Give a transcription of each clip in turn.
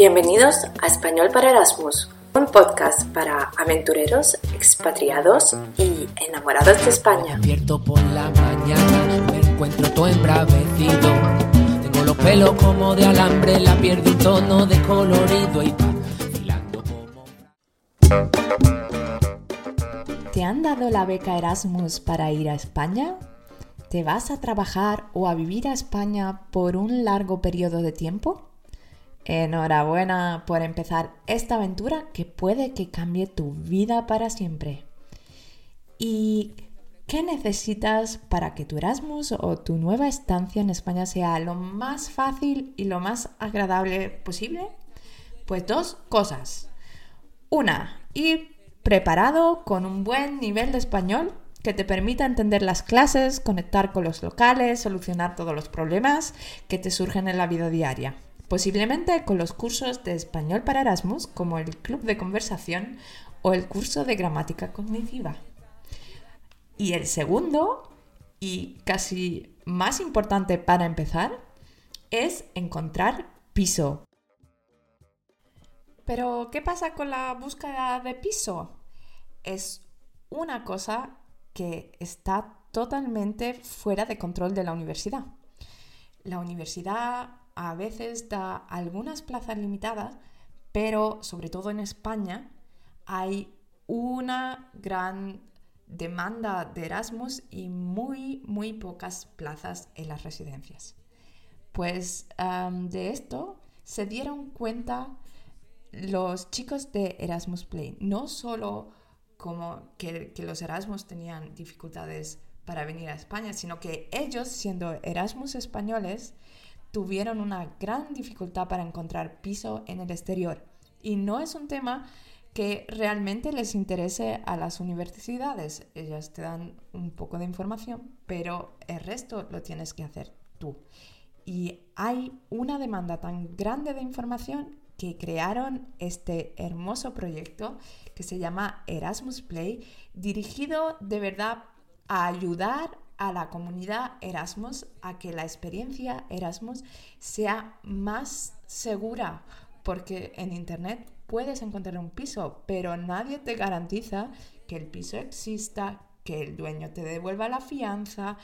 Bienvenidos a Español para Erasmus, un podcast para aventureros, expatriados y enamorados de España. Despierto por la mañana, me encuentro todo embravecido. Tengo los pelos como de alambre, la piel de un tono de colorido y va filando como... ¿Te han dado la beca Erasmus para ir a España? ¿Te vas a trabajar o a vivir a España por un largo periodo de tiempo? Enhorabuena por empezar esta aventura que puede que cambie tu vida para siempre. ¿Y qué necesitas para que tu Erasmus o tu nueva estancia en España sea lo más fácil y lo más agradable posible? Pues dos cosas. Una, ir preparado con un buen nivel de español que te permita entender las clases, conectar con los locales, solucionar todos los problemas que te surgen en la vida diaria posiblemente con los cursos de español para Erasmus como el Club de Conversación o el curso de Gramática Cognitiva. Y el segundo, y casi más importante para empezar, es encontrar piso. Pero, ¿qué pasa con la búsqueda de piso? Es una cosa que está totalmente fuera de control de la universidad. La universidad a veces da algunas plazas limitadas, pero sobre todo en España hay una gran demanda de Erasmus y muy, muy pocas plazas en las residencias. Pues de esto se dieron cuenta los chicos de Erasmus Play, no solo como que, que los Erasmus tenían dificultades para venir a España, sino que ellos, siendo Erasmus españoles, tuvieron una gran dificultad para encontrar piso en el exterior. Y no es un tema que realmente les interese a las universidades. Ellas te dan un poco de información, pero el resto lo tienes que hacer tú. Y hay una demanda tan grande de información que crearon este hermoso proyecto que se llama Erasmus Play, dirigido de verdad a ayudar a la comunidad Erasmus a que la experiencia Erasmus sea más segura, porque en Internet puedes encontrar un piso, pero nadie te garantiza que el piso exista, que el dueño te devuelva la fianza,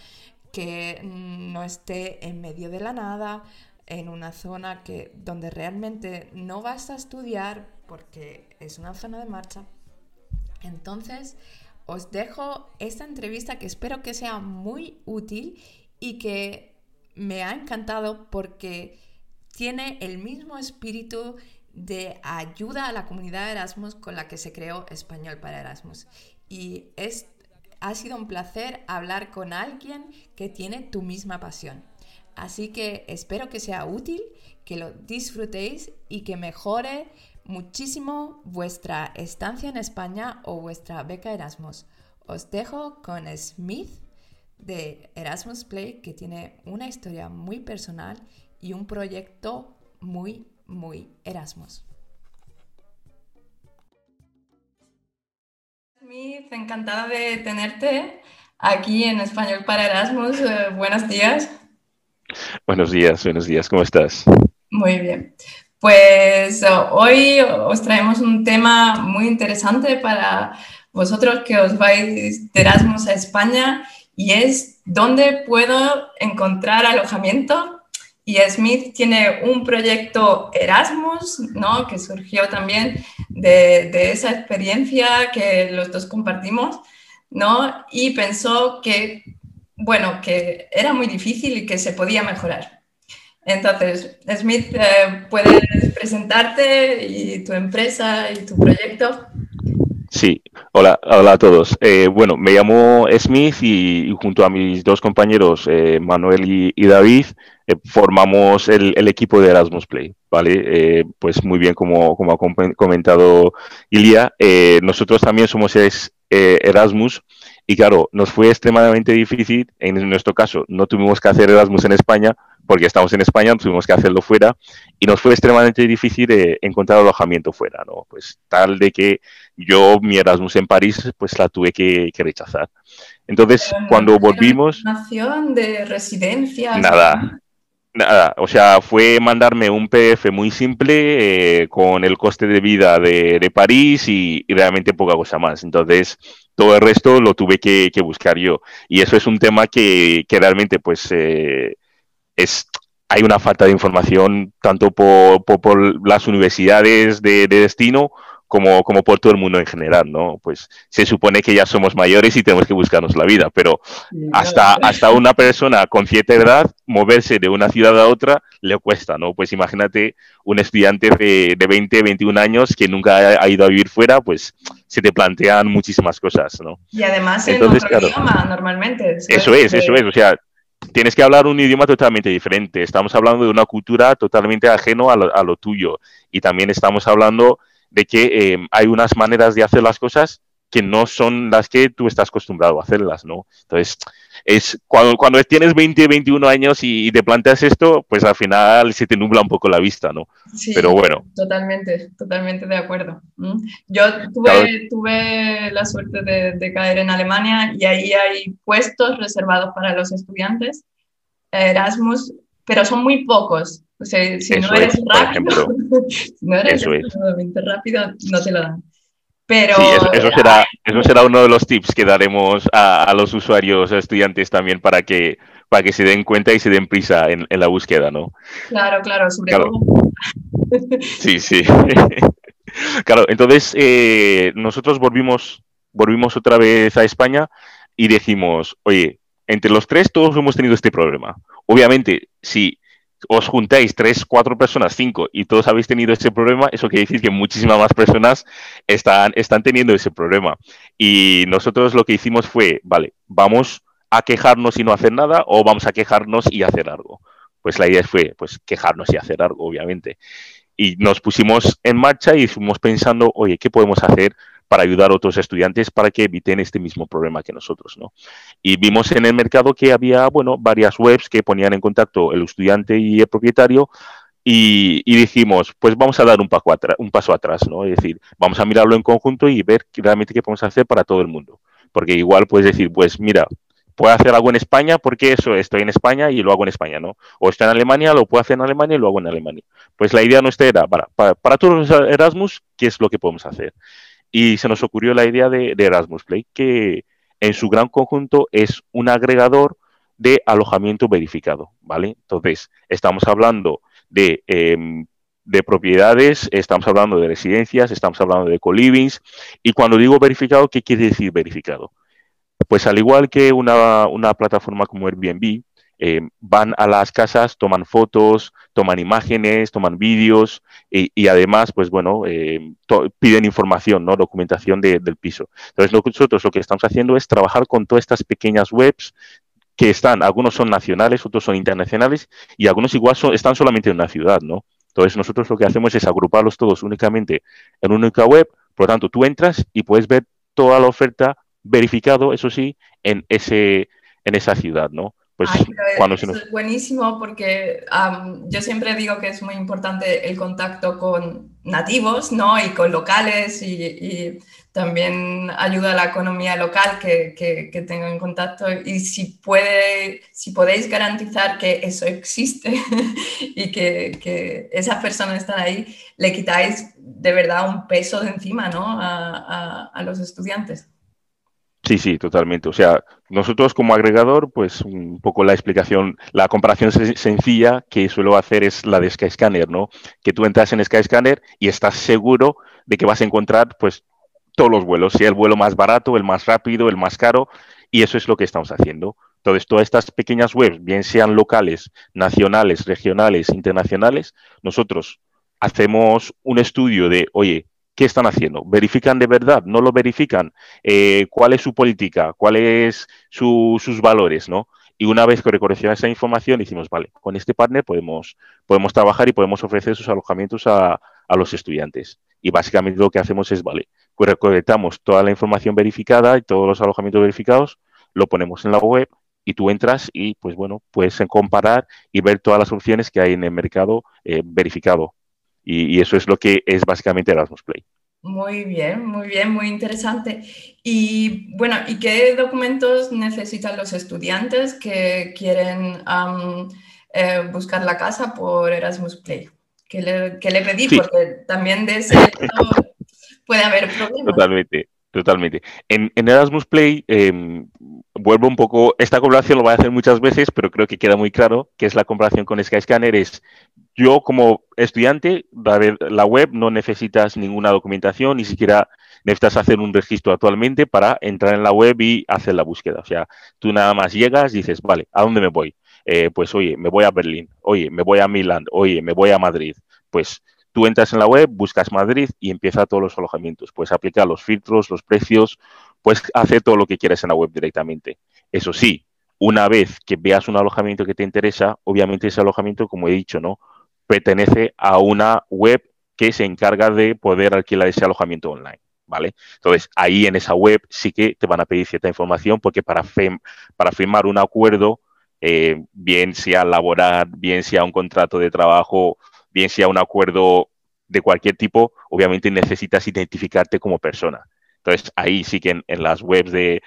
que no esté en medio de la nada, en una zona que, donde realmente no vas a estudiar porque es una zona de marcha. Entonces, os dejo esta entrevista que espero que sea muy útil y que me ha encantado porque tiene el mismo espíritu de ayuda a la comunidad de Erasmus con la que se creó Español para Erasmus. Y es, ha sido un placer hablar con alguien que tiene tu misma pasión. Así que espero que sea útil, que lo disfrutéis y que mejore muchísimo vuestra estancia en España o vuestra beca Erasmus. Os dejo con Smith de Erasmus Play, que tiene una historia muy personal y un proyecto muy, muy Erasmus. Smith, encantada de tenerte aquí en Español para Erasmus. Eh, buenos días. Buenos días, buenos días, ¿cómo estás? Muy bien. Pues eh, hoy os traemos un tema muy interesante para vosotros que os vais de Erasmus a España y es dónde puedo encontrar alojamiento. Y Smith tiene un proyecto Erasmus, ¿no? que surgió también de, de esa experiencia que los dos compartimos, ¿no? y pensó que, bueno, que era muy difícil y que se podía mejorar. Entonces, Smith, eh, ¿puedes presentarte y tu empresa y tu proyecto? Sí, hola, hola a todos. Eh, bueno, me llamo Smith y, junto a mis dos compañeros, eh, Manuel y, David, formamos el, equipo de Erasmus Play, ¿vale? pues muy bien, como, como ha comentado Ilia, nosotros también somos Erasmus y claro, nos fue extremadamente difícil, en nuestro caso, no tuvimos que hacer Erasmus en España, porque estamos en España, tuvimos que hacerlo fuera y nos fue extremadamente difícil eh, encontrar alojamiento fuera, ¿no? Pues tal de que yo mi Erasmus en París, pues la tuve que, rechazar. Entonces, cuando volvimos... ¿Nación de residencia? Nada, Nada, o sea, fue mandarme un PDF muy simple eh, con el coste de vida de, París y, realmente poca cosa más. Entonces, todo el resto lo tuve que, buscar yo. Y eso es un tema que, realmente, pues, eh, es, hay una falta de información tanto por, por, las universidades de, de destino como, como por todo el mundo en general, ¿no? Pues se supone que ya somos mayores y tenemos que buscarnos la vida, pero hasta, hasta una persona con cierta edad, moverse de una ciudad a otra le cuesta, ¿no? Pues imagínate un estudiante de, de 20, 21 años que nunca ha, ido a vivir fuera, pues se te plantean muchísimas cosas, ¿no? Y además en otro idioma, normalmente. Eso es, eso es, o sea, tienes que hablar un idioma totalmente diferente. Estamos hablando de una cultura totalmente ajeno a lo, a lo tuyo. Y también estamos hablando de que em, hay unas maneras de hacer las cosas que no son las que tú estás acostumbrado a hacerlas, ¿no? Entonces, es cuando, cuando tienes 20, 21 años y, te planteas esto, pues al final se te nubla un poco la vista, ¿no? Sí, Pero bueno. Totalmente, totalmente de acuerdo. Yo tuve, tuve la suerte de, de, caer en Alemania y ahí hay puestos reservados para los estudiantes Erasmus, pero son muy pocos. O sea, si no eres rápido, no eres rápido, no te lo dan. Pero, sí, eso, será, eso será uno de los tips que daremos a, los usuarios, a estudiantes también, para que, para que se den cuenta y se den prisa en, la búsqueda, ¿no? Claro, claro, sobre todo. Sí, sí. claro, entonces eh, nosotros volvimos, volvimos otra vez a España y dijimos, oye, entre los tres todos hemos tenido este problema. Obviamente, si os juntáis tres, cuatro personas, cinco, y todos habéis tenido ese problema, eso quiere decir que muchísimas más personas están, están teniendo ese problema. Y nosotros lo que hicimos fue, vale, vamos a quejarnos y no hacer nada, o vamos a quejarnos y hacer algo. Pues la idea fue, pues, quejarnos y hacer algo, obviamente. Y nos pusimos en marcha y fuimos pensando, oye, ¿qué podemos hacer para ayudar a otros estudiantes para que eviten este mismo problema que nosotros, ¿no? Y vimos en el mercado que había, bueno, varias webs que ponían en contacto el estudiante y el propietario y, dijimos, pues vamos a dar un, paso atrás, un paso atrás, ¿no? Es decir, vamos a mirarlo en conjunto y ver realmente qué podemos hacer para todo el mundo. Porque igual puedes decir, pues mira, puedo hacer algo en España porque eso, estoy en España y lo hago en España, ¿no? O estoy en Alemania, lo puedo hacer en Alemania y lo hago en Alemania. Pues la idea nuestra era, para, para, para todos los Erasmus, ¿qué es lo que podemos hacer? Y se nos ocurrió la idea de, Erasmus Play, que en su gran conjunto es un agregador de alojamiento verificado, ¿vale? Entonces, estamos hablando de, em, de propiedades, estamos hablando de residencias, estamos hablando de co-livings, y cuando digo verificado, ¿qué quiere decir verificado? Pues al igual que una, una plataforma como Airbnb, eh, van a las casas, toman fotos, toman imágenes, toman vídeos y, además, pues bueno, eh, piden información, ¿no? Documentación del piso. Entonces, nosotros lo que estamos haciendo es trabajar con todas estas pequeñas webs que están, algunos son nacionales, otros son internacionales y algunos igual están solamente en una ciudad, ¿no? Entonces, nosotros lo que hacemos es agruparlos todos únicamente en una única web, por lo tanto, tú entras y puedes ver toda la oferta verificado, eso sí, en, ese, en esa ciudad, ¿no? Pues cuando es buenísimo porque yo siempre digo que es muy importante el contacto con nativos, ¿no? Y con locales y, también ayuda a la economía local que, que, tengan contacto y si, puede, si podéis garantizar que eso existe y que, que, esas personas están ahí, le quitáis de verdad un peso de encima, ¿no? a, a los estudiantes. Sí, sí, totalmente. O sea, nosotros como agregador, pues un poco la explicación, la comparación sencilla que suelo hacer es la de Skyscanner, ¿no? Que tú entras en Skyscanner y estás seguro de que vas a encontrar, pues, todos los vuelos, sea el vuelo más barato, el más rápido, el más caro, y eso es lo que estamos haciendo. Entonces, todas estas pequeñas webs, bien sean locales, nacionales, regionales, internacionales, nosotros hacemos un estudio de, oye, ¿qué están haciendo? ¿Verifican de verdad? ¿No lo verifican? Eh, ¿Cuál es su política? ¿Cuáles son sus valores? ¿no? Y una vez que recoleccionamos esa información, decimos, vale, con este partner podemos, podemos trabajar y podemos ofrecer esos alojamientos a, los estudiantes. Y básicamente lo que hacemos es, vale, recolectamos toda la información verificada y todos los alojamientos verificados, lo ponemos en la web y tú entras y, pues bueno, puedes comparar y ver todas las opciones que hay en el mercado eh, verificado y, eso es lo que es básicamente Erasmus Play. Muy bien, muy bien, muy interesante. Y bueno, ¿y qué documentos necesitan los estudiantes que quieren eh, buscar la casa por Erasmus Play. ¿Qué le, le pedí? Porque también de ese puede haber problemas. Totalmente. Totalmente. En, Erasmus Play, em, vuelvo un poco, esta comparación lo voy a hacer muchas veces, pero creo que queda muy claro que es la comparación con Skyscanner, es yo como estudiante, la web no necesitas ninguna documentación, ni siquiera necesitas hacer un registro actualmente para entrar en la web y hacer la búsqueda. O sea, tú nada más llegas y dices, vale, ¿a dónde me voy? Eh, pues oye, me voy a Berlín, oye, me voy a Milán, oye, me voy a Madrid. Pues tú entras en la web, buscas Madrid y empieza todos los alojamientos. Puedes aplicar los filtros, los precios, puedes hacer todo lo que quieras en la web directamente. Eso sí, una vez que veas un alojamiento que te interesa, obviamente ese alojamiento, como he dicho, ¿no? Pertenece a una web que se encarga de poder alquilar ese alojamiento online. ¿Vale? Entonces, ahí en esa web sí que te van a pedir cierta información porque para, para firmar un acuerdo, eh, bien sea laboral, bien sea un contrato de trabajo, bien sea un acuerdo de cualquier tipo, obviamente necesitas identificarte como persona. Entonces, ahí sí que en, las webs de,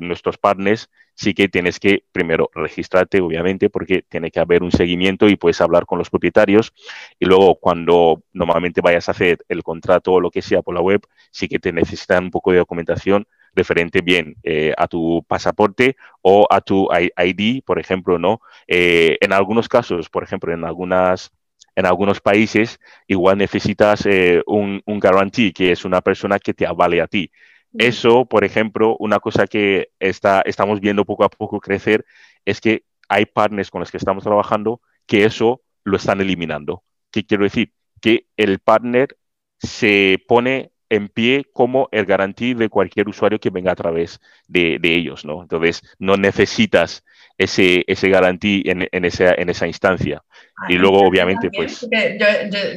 nuestros partners, sí que tienes que primero registrarte, obviamente, porque tiene que haber un seguimiento y puedes hablar con los propietarios. Y luego, cuando normalmente vayas a hacer el contrato o lo que sea por la web, sí que te necesitan un poco de documentación referente bien eh, a tu pasaporte o a tu ID, por ejemplo, ¿no? Eh, en algunos casos, por ejemplo, en algunas en algunos países igual necesitas eh, un, un guarantee, que es una persona que te avale a ti. Eso, por ejemplo, una cosa que está, estamos viendo poco a poco crecer es que hay partners con los que estamos trabajando que eso lo están eliminando. ¿Qué quiero decir? Que el partner se pone en pie como el garantía de cualquier usuario que venga a través de, ellos, ¿no? Entonces, no necesitas ese, ese garantía en, en, esa, en esa instancia. Ah, y luego, obviamente, pues... Yo, yo,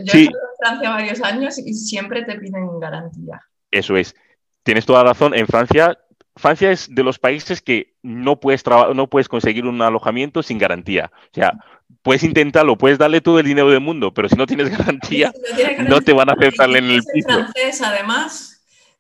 yo he en Francia varios años y siempre te piden garantía. Eso es. Tienes toda razón. En Francia, Francia es de los países que no puedes, no puedes conseguir un alojamiento sin garantía. O sea, puedes intentarlo, puedes darle todo el dinero del mundo, pero si no tienes garantía, no, te van a aceptar en el piso. francés, además.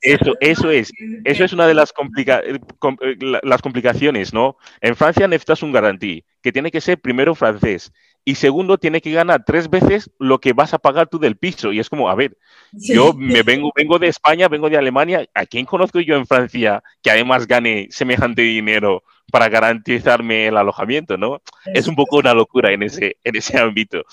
Eso, eso es, eso es una de las, eh, eh, las complicaciones, ¿no? En Francia necesitas un garantía, que tiene que ser primero francés y segundo tiene que ganar tres veces lo que vas a pagar tú del piso. Y es como, a ver, yo me vengo, vengo de España, vengo de Alemania, ¿a quién conozco yo en Francia que además gane semejante dinero para garantizarme el alojamiento, ¿no? Es un poco una locura en ese, en ese ámbito.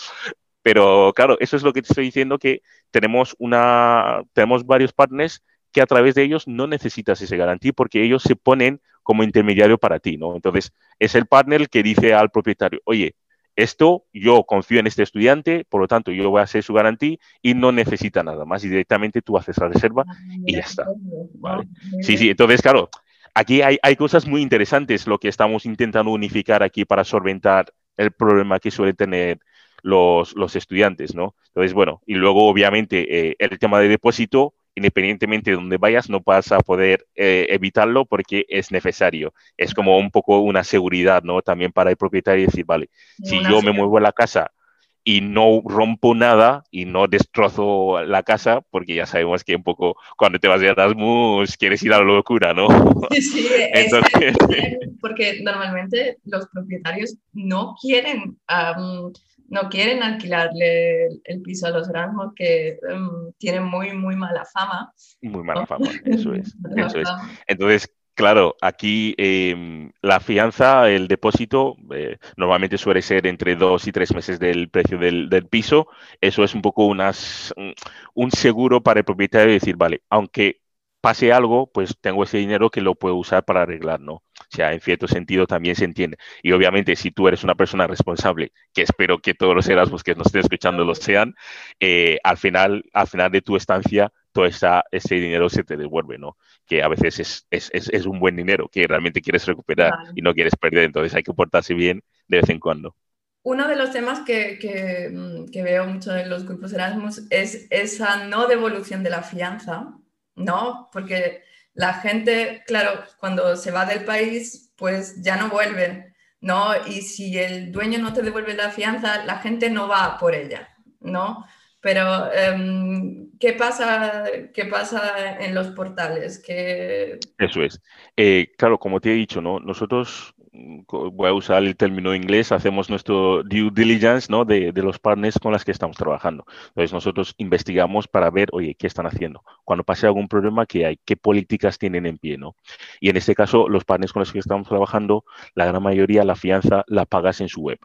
Pero claro, eso es lo que te estoy diciendo, que tenemos, una, tenemos varios partners que a través de ellos no necesitas ese garantía porque ellos se ponen como intermediario para ti, ¿no? Entonces, es el partner que dice al propietario, oye, esto yo confío en este estudiante, por lo tanto yo voy a hacer su garantía y no necesita nada más y directamente tú haces la reserva ah, y ya está. Sí, sí, entonces claro, aquí hay, cosas muy interesantes lo que estamos intentando unificar aquí para solventar el problema que suelen tener los, estudiantes, ¿no? Entonces, bueno, y luego obviamente eh, el tema de depósito, independientemente de donde vayas, no vas a poder eh, evitarlo porque es necesario. Es como un poco una seguridad, ¿no? También para el propietario decir, vale, si yo me muevo a la casa y no rompo nada y no destrozo la casa, porque ya sabemos que un poco cuando te vas de Erasmus quieres ir a la locura, ¿no? Sí, sí, porque normalmente los propietarios no quieren no quieren alquilarle el piso a los Erasmus que em, tienen muy, muy mala fama. Muy mala fama, eso es. Entonces, claro, aquí em, la fianza, el depósito, eh, normalmente suele ser entre dos y tres meses del precio del, piso. Eso es un poco unas, un seguro para el propietario decir, vale, aunque pase algo, pues tengo ese dinero que lo puedo usar para arreglar, ¿no? O sea, en cierto sentido también se entiende. Y obviamente, si tú eres una persona responsable, que espero que todos los Erasmus que nos estén escuchando lo sean, eh, al, final, al final de tu estancia, todo esa, ese dinero se te devuelve, ¿no? Que a veces es, es, es, es un buen dinero que realmente quieres recuperar y no quieres perder. Entonces hay que portarse bien de vez en cuando. Uno de los temas que, que, mm, que veo mucho en los grupos Erasmus es esa no devolución de la fianza, ¿no? Porque la gente, claro, cuando se va del país, pues ya no vuelve, ¿no? Y si el dueño no te devuelve la fianza, la gente no va por ella, ¿no? Pero, em, ¿qué, pasa, ¿qué pasa en los portales? Eso es. Eh, claro, como te he dicho, ¿no? nosotros voy a usar el término inglés, hacemos nuestro due diligence ¿no? de, los partners con los que estamos trabajando. Entonces nosotros investigamos para ver, oye, ¿qué están haciendo? Cuando pase algún problema, ¿qué hay? ¿Qué políticas tienen en pie? ¿no? Y en este caso, los partners con los que estamos trabajando, la gran mayoría la fianza la pagas en su web.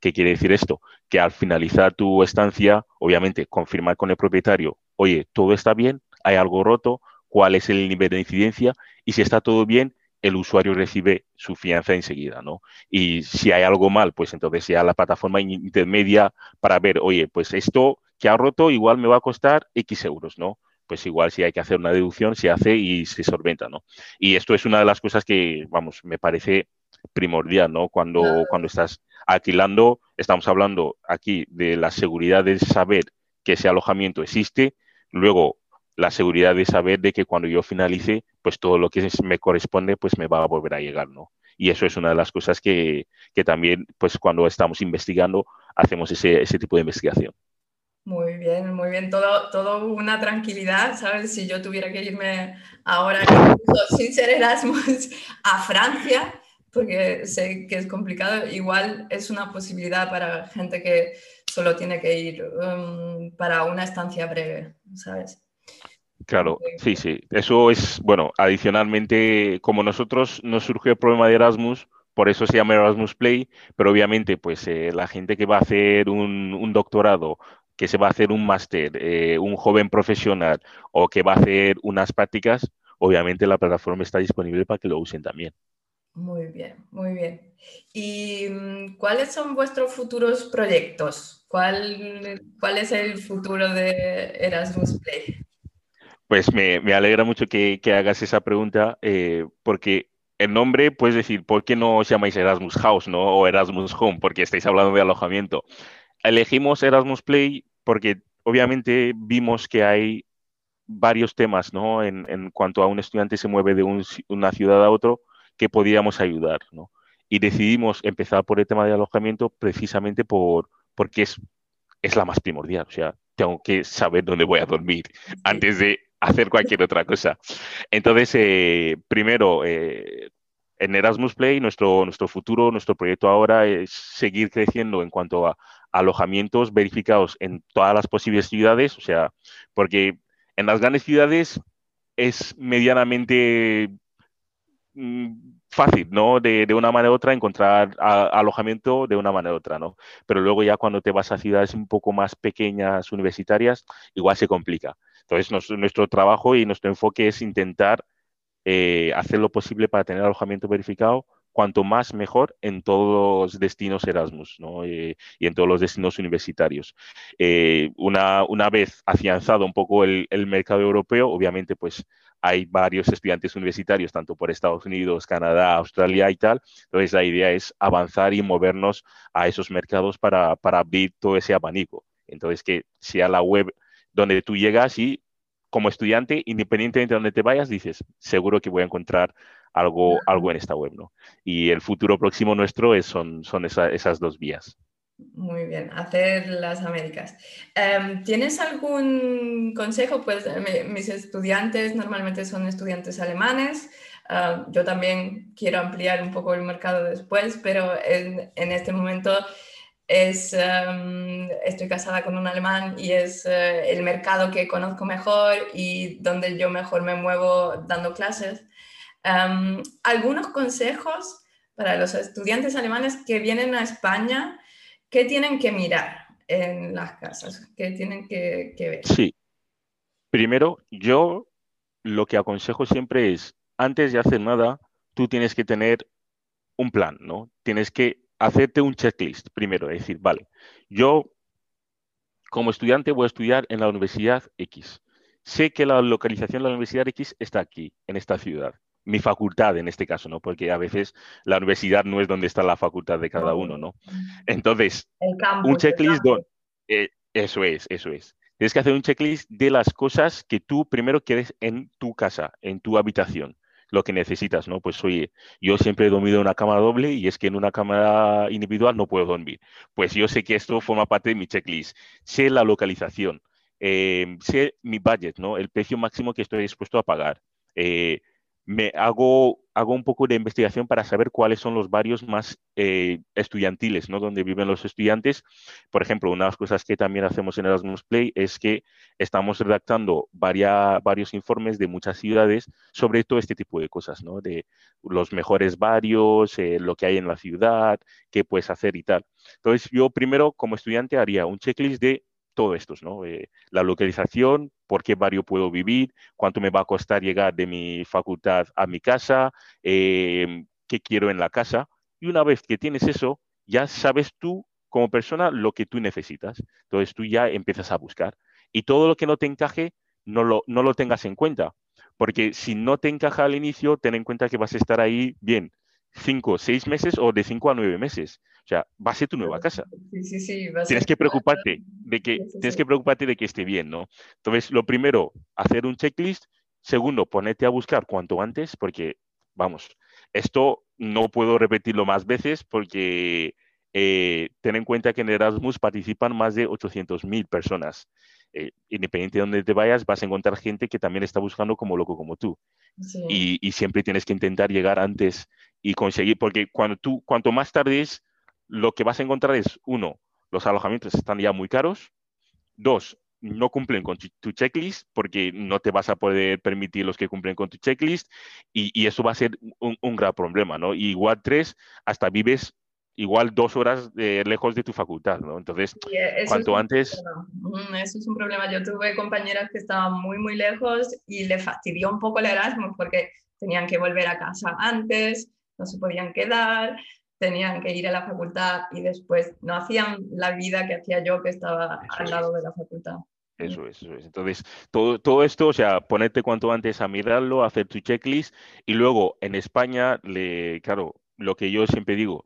¿Qué quiere decir esto? Que al finalizar tu estancia, obviamente, confirmar con el propietario, oye, todo está bien, hay algo roto, cuál es el nivel de incidencia y si está todo bien, el usuario recibe su fianza enseguida, ¿no? Y si hay algo mal, pues entonces ya la plataforma intermedia para ver, oye, pues esto que ha roto igual me va a costar X euros, ¿no? Pues igual si hay que hacer una deducción, se hace y se solventa, ¿no? Y esto es una de las cosas que, vamos, me parece primordial, ¿no? Cuando, cuando estás alquilando, estamos hablando aquí de la seguridad de saber que ese alojamiento existe, luego la seguridad de saber de que cuando yo finalice, pues todo lo que me corresponde, pues me va a volver a llegar, ¿no? Y eso es una de las cosas que, también, pues cuando estamos investigando, hacemos ese, tipo de investigación. Muy bien, muy bien. Todo, todo una tranquilidad, ¿sabes? Si yo tuviera que irme ahora, sin ser Erasmus, a Francia, porque sé que es complicado, igual es una posibilidad para gente que solo tiene que ir um, para una estancia breve, ¿sabes? Claro, sí, sí. Eso es, bueno, adicionalmente, como nosotros nos surgió el problema de Erasmus, por eso se llama Erasmus Play, pero obviamente, pues eh, la gente que va a hacer un, doctorado, que se va a hacer un máster, eh, un joven profesional o que va a hacer unas prácticas, obviamente la plataforma está disponible para que lo usen también. Muy bien, muy bien. ¿Y mm, cuáles son vuestros futuros proyectos? ¿Cuál, cuál es el futuro de Erasmus Play? Pues me, alegra mucho que, hagas esa pregunta, eh, porque el nombre, puedes decir, ¿por qué no os llamáis Erasmus House ¿no? o Erasmus Home? Porque estáis hablando de alojamiento. Elegimos Erasmus Play porque obviamente vimos que hay varios temas ¿no? en, cuanto a un estudiante se mueve de una ciudad a otro que podíamos ayudar. ¿no? Y decidimos empezar por el tema de alojamiento precisamente por, porque es, es la más primordial. O sea, tengo que saber dónde voy a dormir antes de hacer cualquier otra cosa. Entonces, eh, primero, eh, en Erasmus Play, nuestro, nuestro futuro, nuestro proyecto ahora es seguir creciendo en cuanto a alojamientos verificados en todas las posibles ciudades, o sea, porque en las grandes ciudades es medianamente mm, fácil, ¿no? De, una manera u otra encontrar alojamiento de una manera u otra, ¿no? Pero luego ya cuando te vas a ciudades un poco más pequeñas, universitarias, igual se complica. Entonces, nuestro, trabajo y nuestro enfoque es intentar eh, hacer lo posible para tener alojamiento verificado, cuanto más mejor en todos los destinos Erasmus eh, y en todos los destinos universitarios. Eh, una, una, vez afianzado un poco el, mercado europeo, obviamente pues hay varios estudiantes universitarios, tanto por Estados Unidos, Canadá, Australia y tal. Entonces la idea es avanzar y movernos a esos mercados para, para abrir todo ese abanico. Entonces que sea la web donde tú llegas y como estudiante, independientemente de donde te vayas, dices, seguro que voy a encontrar algo, algo en esta web, ¿no? Y el futuro próximo nuestro es, son, son esas dos vías. Muy bien, hacer las Américas. Em, ¿Tienes algún consejo? Pues mis estudiantes normalmente son estudiantes alemanes. Ah, yo también quiero ampliar un poco el mercado después, pero en, en este momento es, em, estoy casada con un alemán y es eh, el mercado que conozco mejor y donde yo mejor me muevo dando clases. Em, algunos consejos para los estudiantes alemanes que vienen a España, ¿qué tienen que mirar en las casas? ¿Qué tienen que, que ver? Sí. Primero, yo lo que aconsejo siempre es, antes de hacer nada, tú tienes que tener un plan, ¿no? Tienes que hacerte un checklist primero, es decir, vale, yo como estudiante voy a estudiar en la Universidad X. Sé que la localización de la Universidad X está aquí, en esta ciudad. Mi facultad en este caso, ¿no? Porque a veces la universidad no es donde está la facultad de cada uno, ¿no? Entonces, un checklist, eh, eso es, eso es. Tienes que hacer un checklist de las cosas que tú primero quieres en tu casa, en tu habitación lo que necesitas, ¿no? Pues oye, yo siempre he dormido en una cámara doble y es que en una cámara individual no puedo dormir. Pues yo sé que esto forma parte de mi checklist. Sé la localización, eh, sé mi budget, ¿no? El precio máximo que estoy dispuesto a pagar. Eh, me hago, hago un poco de investigación para saber cuáles son los barrios más eh, estudiantiles, ¿no? Donde viven los estudiantes. Por ejemplo, una de las cosas que también hacemos en Erasmus Play es que estamos redactando varios informes de muchas ciudades sobre todo este tipo de cosas, ¿no? De los mejores barrios, eh, lo que hay en la ciudad, qué puedes hacer y tal. Entonces, yo primero como estudiante haría un checklist de todo esto, ¿no? Eh, la localización, por qué barrio puedo vivir, cuánto me va a costar llegar de mi facultad a mi casa, em, qué quiero en la casa. Y una vez que tienes eso, ya sabes tú como persona lo que tú necesitas. Entonces tú ya empiezas a buscar. Y todo lo que no te encaje, no lo, no lo tengas en cuenta. Porque si no te encaja al inicio, ten en cuenta que vas a estar ahí bien cinco, seis meses o de cinco a nueve meses. O sea, va a ser tu nueva casa. Sí, sí, sí. tienes que preocuparte de que, tienes que preocuparte de que esté bien, ¿no? Entonces, lo primero, hacer un checklist. Segundo, ponerte a buscar cuanto antes, porque, vamos, esto no puedo repetirlo más veces porque eh, ten en cuenta que en Erasmus participan más de 800.000 personas. Eh, independiente de donde te vayas, vas a encontrar gente que también está buscando como loco como tú. Y, y, siempre tienes que intentar llegar antes y conseguir, porque cuando tú, cuanto más tardes, lo que vas a encontrar es, uno, los alojamientos están ya muy caros, dos, no cumplen con tu checklist porque no te vas a poder permitir los que cumplen con tu checklist y, eso va a ser un, gran problema, ¿no? igual tres, hasta vives igual dos horas lejos de tu facultad, ¿no? Entonces, cuanto antes... Eso es un problema. Yo tuve compañeras que estaban muy, muy lejos y le fastidió un poco el Erasmus porque tenían que volver a casa antes, no se podían quedar, tenían que ir a la facultad y después no hacían la vida que hacía yo que estaba al lado de la facultad. Eso es, eso es. Entonces, todo, todo esto, o sea, ponerte cuanto antes a mirarlo, hacer tu checklist y luego en España, le, claro, lo que yo siempre digo,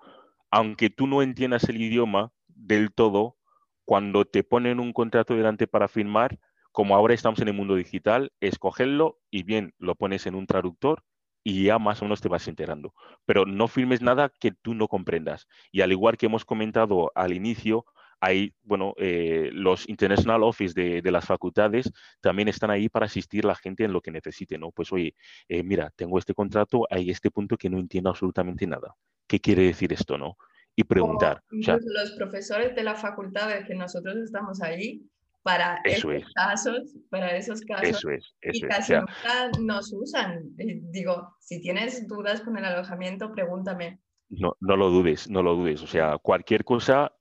aunque tú no entiendas el idioma del todo, cuando te ponen un contrato delante para firmar, como ahora estamos en el mundo digital, escogerlo y bien, lo pones en un traductor y ya más o menos te vas enterando. Pero no firmes nada que tú no comprendas. Y al igual que hemos comentado al inicio, hay, bueno, eh, los International Office de, las facultades también están ahí para asistir a la gente en lo que necesite, ¿no? Pues oye, eh, mira, tengo este contrato, hay este punto que no entiendo absolutamente nada. ¿Qué quiere decir esto, no? Y preguntar. los profesores de las facultades que nosotros estamos ahí, para esos casos, para esos casos. y casi nunca nos usan. Digo, si tienes dudas con el alojamiento, pregúntame. No, no lo dudes, no lo dudes. O sea, cualquier cosa,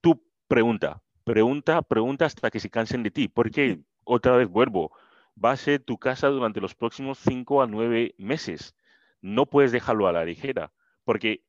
tú pregunta, pregunta, pregunta hasta que se cansen de ti. Porque, otra vez vuelvo, va a ser tu casa durante los próximos cinco a nueve meses. No puedes dejarlo a la ligera. Porque,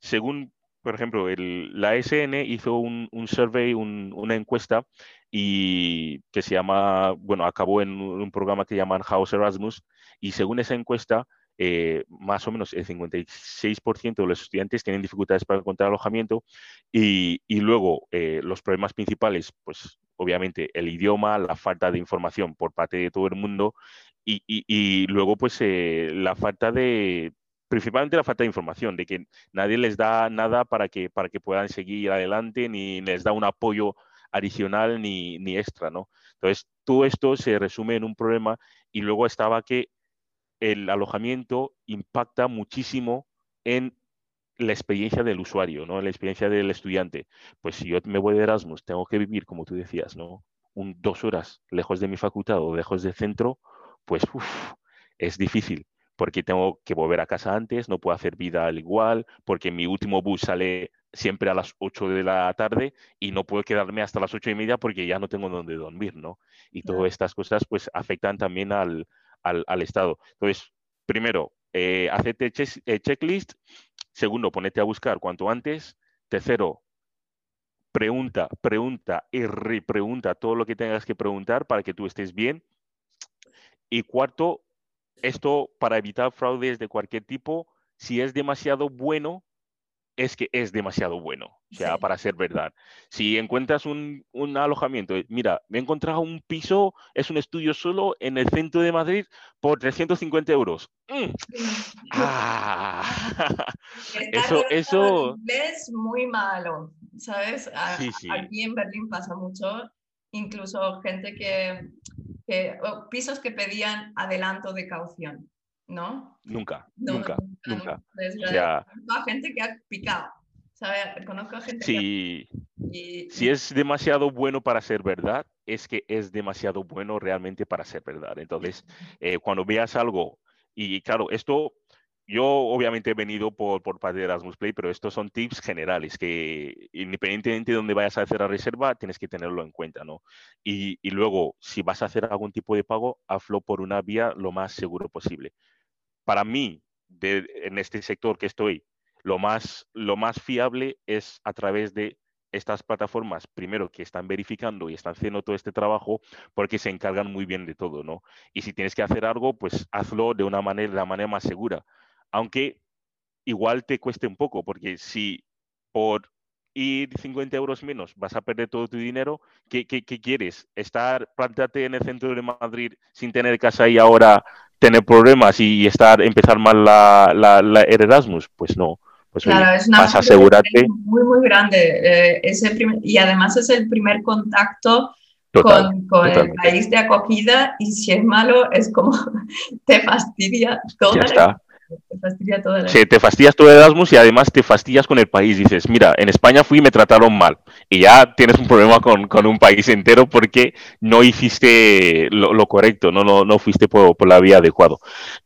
según por ejemplo, el, la SN hizo un, survey, una encuesta, y que se llama, bueno, acabó en un, programa que llaman House Erasmus, y según esa encuesta, eh, más o menos el 56% de los estudiantes tienen dificultades para encontrar alojamiento y, luego eh, los problemas principales, pues obviamente el idioma, la falta de información por parte de todo el mundo y, y, y luego pues eh, la falta de, principalmente la falta de información, de que nadie les da nada para que, para que puedan seguir adelante, ni les da un apoyo adicional ni, ni extra, ¿no? Entonces, todo esto se resume en un problema y luego estaba que el alojamiento impacta muchísimo en la experiencia del usuario, ¿no? La experiencia del estudiante. Pues si yo me voy de Erasmus, tengo que vivir, como tú decías, ¿no? Un, dos horas lejos de mi facultad o lejos del centro, pues es difícil porque tengo que volver a casa antes, no puedo hacer vida al igual, porque mi último bus sale siempre a las 8 de la tarde y no puedo quedarme hasta las ocho y media porque ya no tengo donde dormir, ¿no? Y todas estas cosas pues afectan también al, Estado. Entonces, primero, eh, hacerte eh, checklist. Segundo, ponete a buscar cuanto antes. Tercero, pregunta, pregunta y repregunta todo lo que tengas que preguntar para que tú estés bien. Y cuarto, esto para evitar fraudes de cualquier tipo, si es demasiado bueno, es que es demasiado bueno, o sea, para ser verdad. Si encuentras un, alojamiento, mira, me he encontrado un piso, es un estudio solo en el centro de Madrid por 350 euros. Mm. Ah. eso, eso... Es muy malo, ¿sabes? Aquí en Berlín pasa mucho, incluso gente que pisos que pedían adelanto de caución. ¿no? Nunca, nunca, nunca. gente que ha picado. Conozco a gente que Si es demasiado bueno para ser verdad, es que es demasiado bueno realmente para ser verdad. Entonces, eh, cuando veas algo, y claro, esto yo obviamente he venido por, por parte de Erasmus Play, pero estos son tips generales que independientemente de dónde vayas a hacer la reserva, tienes que tenerlo en cuenta, ¿no? Y, luego, si vas a hacer algún tipo de pago, hazlo por una vía lo más seguro posible. Para mí, de, en este sector que estoy, lo más, lo más fiable es a través de estas plataformas, primero, que están verificando y están haciendo todo este trabajo porque se encargan muy bien de todo, ¿no? Y si tienes que hacer algo, pues hazlo de una manera, de la manera más segura. Aunque igual te cueste un poco, porque si por ir 50 euros menos vas a perder todo tu dinero, ¿qué, qué, quieres? ¿Estar, plantarte en el centro de Madrid sin tener casa y ahora tener problemas y, estar, empezar mal la, la Erasmus? Pues no pues claro, es una asegurarte. muy, muy grande. Eh, ese y además es el primer contacto con, con el país de acogida y si es malo es como te fastidia todo. Ya está te fastidia Sí, te fastidias todo el Erasmus y además te fastidias con el país. Dices, mira, en España fui y me trataron mal. Y ya tienes un problema con, con un país entero porque no hiciste lo, correcto, no, no, no fuiste por, por la vía adecuada.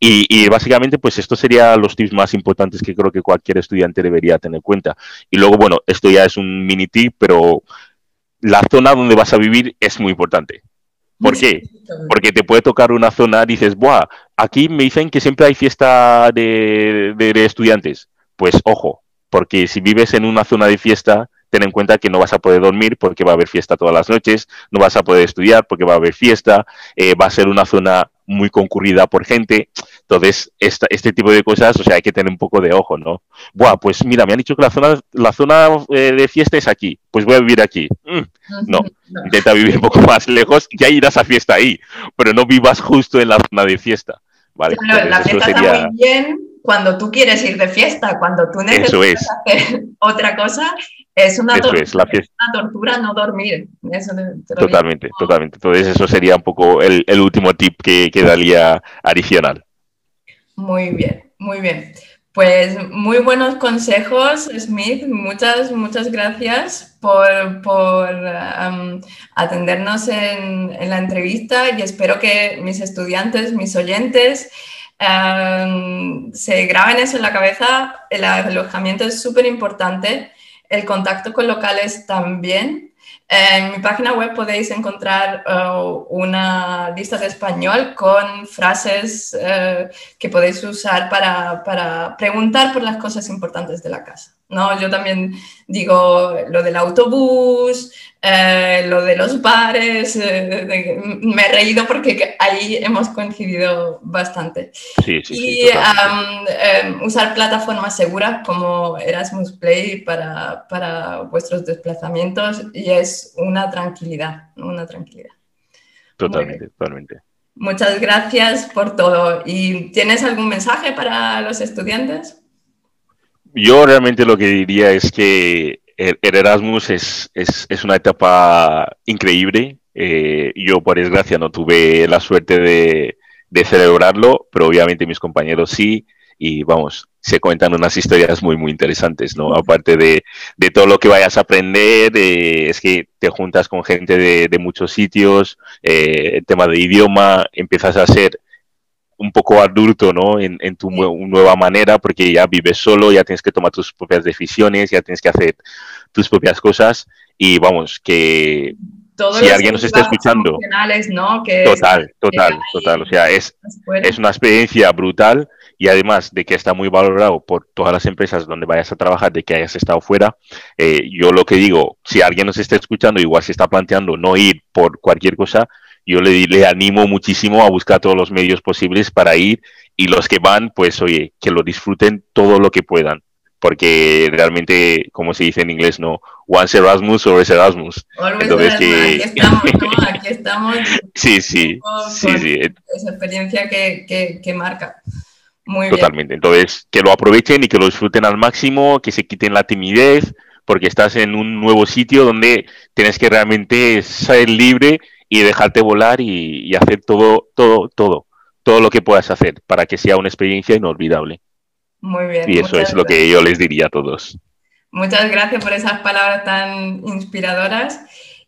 Y, y, básicamente, pues estos serían los tips más importantes que creo que cualquier estudiante debería tener en cuenta. Y luego, bueno, esto ya es un mini tip, pero la zona donde vas a vivir es muy importante. ¿Por qué? Porque te puede tocar una zona, dices, Buah, aquí me dicen que siempre hay fiesta de, estudiantes. Pues ojo, porque si vives en una zona de fiesta, ten en cuenta que no vas a poder dormir porque va a haber fiesta todas las noches, no vas a poder estudiar porque va a haber fiesta, eh, va a ser una zona muy concurrida por gente. Entonces, este tipo de cosas, o sea, hay que tener un poco de ojo, ¿no? Buah, pues mira, me han dicho que la zona, la zona eh, de fiesta es aquí, pues voy a vivir aquí. Mm, no, intenta vivir un poco más lejos, ya irás a fiesta ahí, pero no vivas justo en la zona de fiesta. ¿vale? Claro, la fiesta está muy bien cuando tú quieres ir de fiesta, cuando tú necesitas hacer otra cosa, es una, tortura, no dormir. totalmente, totalmente. Entonces eso sería un poco el, último tip que, que daría adicional. Muy bien, muy bien. Pues muy buenos consejos, Smith. Muchas, muchas gracias por, atendernos en, en, la entrevista y espero que mis estudiantes, mis oyentes, se graben eso en la cabeza. El alojamiento es súper importante el contacto con locales también. En mi página web podéis encontrar uh, una lista de español con frases uh, que podéis usar para, para, preguntar por las cosas importantes de la casa. ¿No? Yo también digo lo del autobús, eh, lo de los bares, eh, me he reído porque ahí hemos coincidido bastante. y em, usar plataformas seguras como Erasmus Play para, para, vuestros desplazamientos y es una tranquilidad, una tranquilidad. Totalmente, totalmente. Muchas gracias por todo. ¿Y tienes algún mensaje para los estudiantes? Yo realmente lo que diría es que el, Erasmus es, es, una etapa increíble. Eh, yo, por desgracia, no tuve la suerte de, celebrarlo, pero obviamente mis compañeros sí. Y vamos, se cuentan unas historias muy, muy interesantes, ¿no? Aparte de, todo lo que vayas a aprender, eh, es que te juntas con gente de, muchos sitios, eh, el tema de idioma, empiezas a ser un poco adulto, ¿no? En, tu nueva manera, porque ya vives solo, ya tienes que tomar tus propias decisiones, ya tienes que hacer tus propias cosas y vamos, que si alguien nos está escuchando, ¿no? total, total, total, o sea, es, es una experiencia brutal y además de que está muy valorado por todas las empresas donde vayas a trabajar, de que hayas estado fuera, eh, yo lo que digo, si alguien nos está escuchando, igual se está planteando no ir por cualquier cosa, yo le, le animo muchísimo a buscar todos los medios posibles para ir y los que van, pues oye, que lo disfruten todo lo que puedan. Porque realmente, como se dice en inglés, no, once Erasmus, o Erasmus. Entonces, que... aquí estamos, ¿no? Aquí estamos. sí, sí, sí, sí. Esa experiencia que, que, que marca. Muy Totalmente. Entonces, que lo aprovechen y que lo disfruten al máximo, que se quiten la timidez, porque estás en un nuevo sitio donde tienes que realmente ser libre y dejarte volar y, hacer todo, todo, todo. todo lo que puedas hacer para que sea una experiencia inolvidable. Muy bien. Y eso es lo que yo les diría a todos. Muchas gracias por esas palabras tan inspiradoras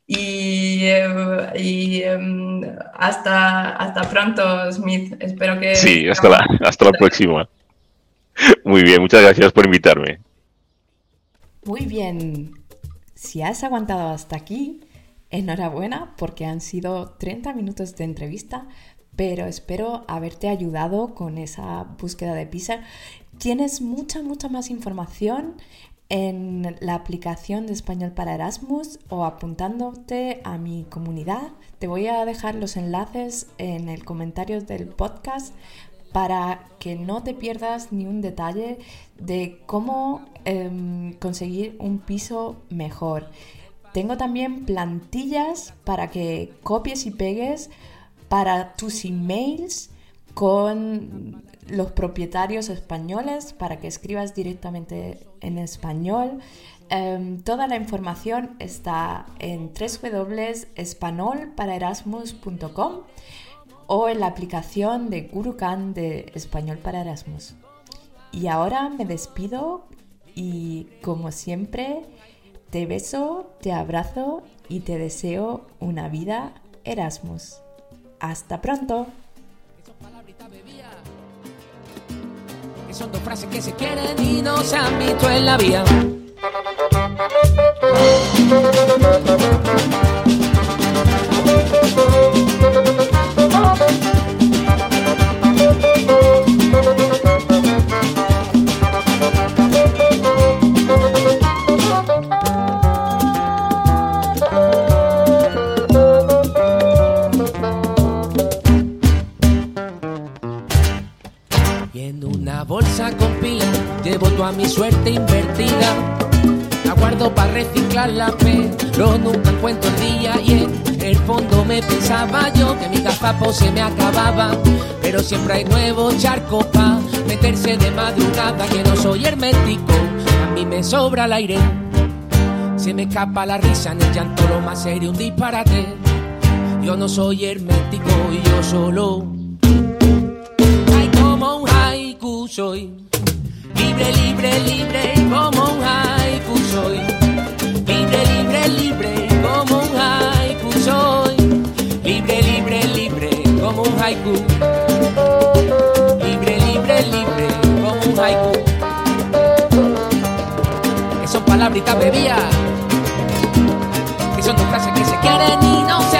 y, eh, em, hasta, hasta pronto, Smith. Espero que... Sí, hasta la, hasta la próxima. Muy bien, muchas gracias por invitarme. Muy bien. Si has aguantado hasta aquí, enhorabuena porque han sido 30 minutos de entrevista, pero espero haberte ayudado con esa búsqueda de PISA. Tienes mucha, mucha más información en la aplicación de español para Erasmus o apuntándote a mi comunidad. Te voy a dejar los enlaces en el comentario del podcast para que no te pierdas ni un detalle de cómo em, conseguir un piso mejor. Tengo también plantillas para que copies y pegues para tus emails con los propietarios españoles para que escribas directamente en español. Em, toda la información está en www.espanolparaerasmus.com o en la aplicación de GuruKhan de Español para Erasmus. Y ahora me despido y como siempre te beso, te abrazo y te deseo una vida Erasmus. Hasta pronto. Gafapo se me acababa. Pero siempre hay nuevos charcos para meterse de madrugada, que no soy hermético, a mí me sobra el aire. Se me escapa la risa en el llanto, lo más serio, un disparate. Yo no soy hermético y yo solo. Ay, como un haiku soy libre, libre, libre como un haiku soy. Libre, libre, libre Libre, libre, libre como un haiku. Que son palabritas bebías. Que son dos frases que se quieren y no se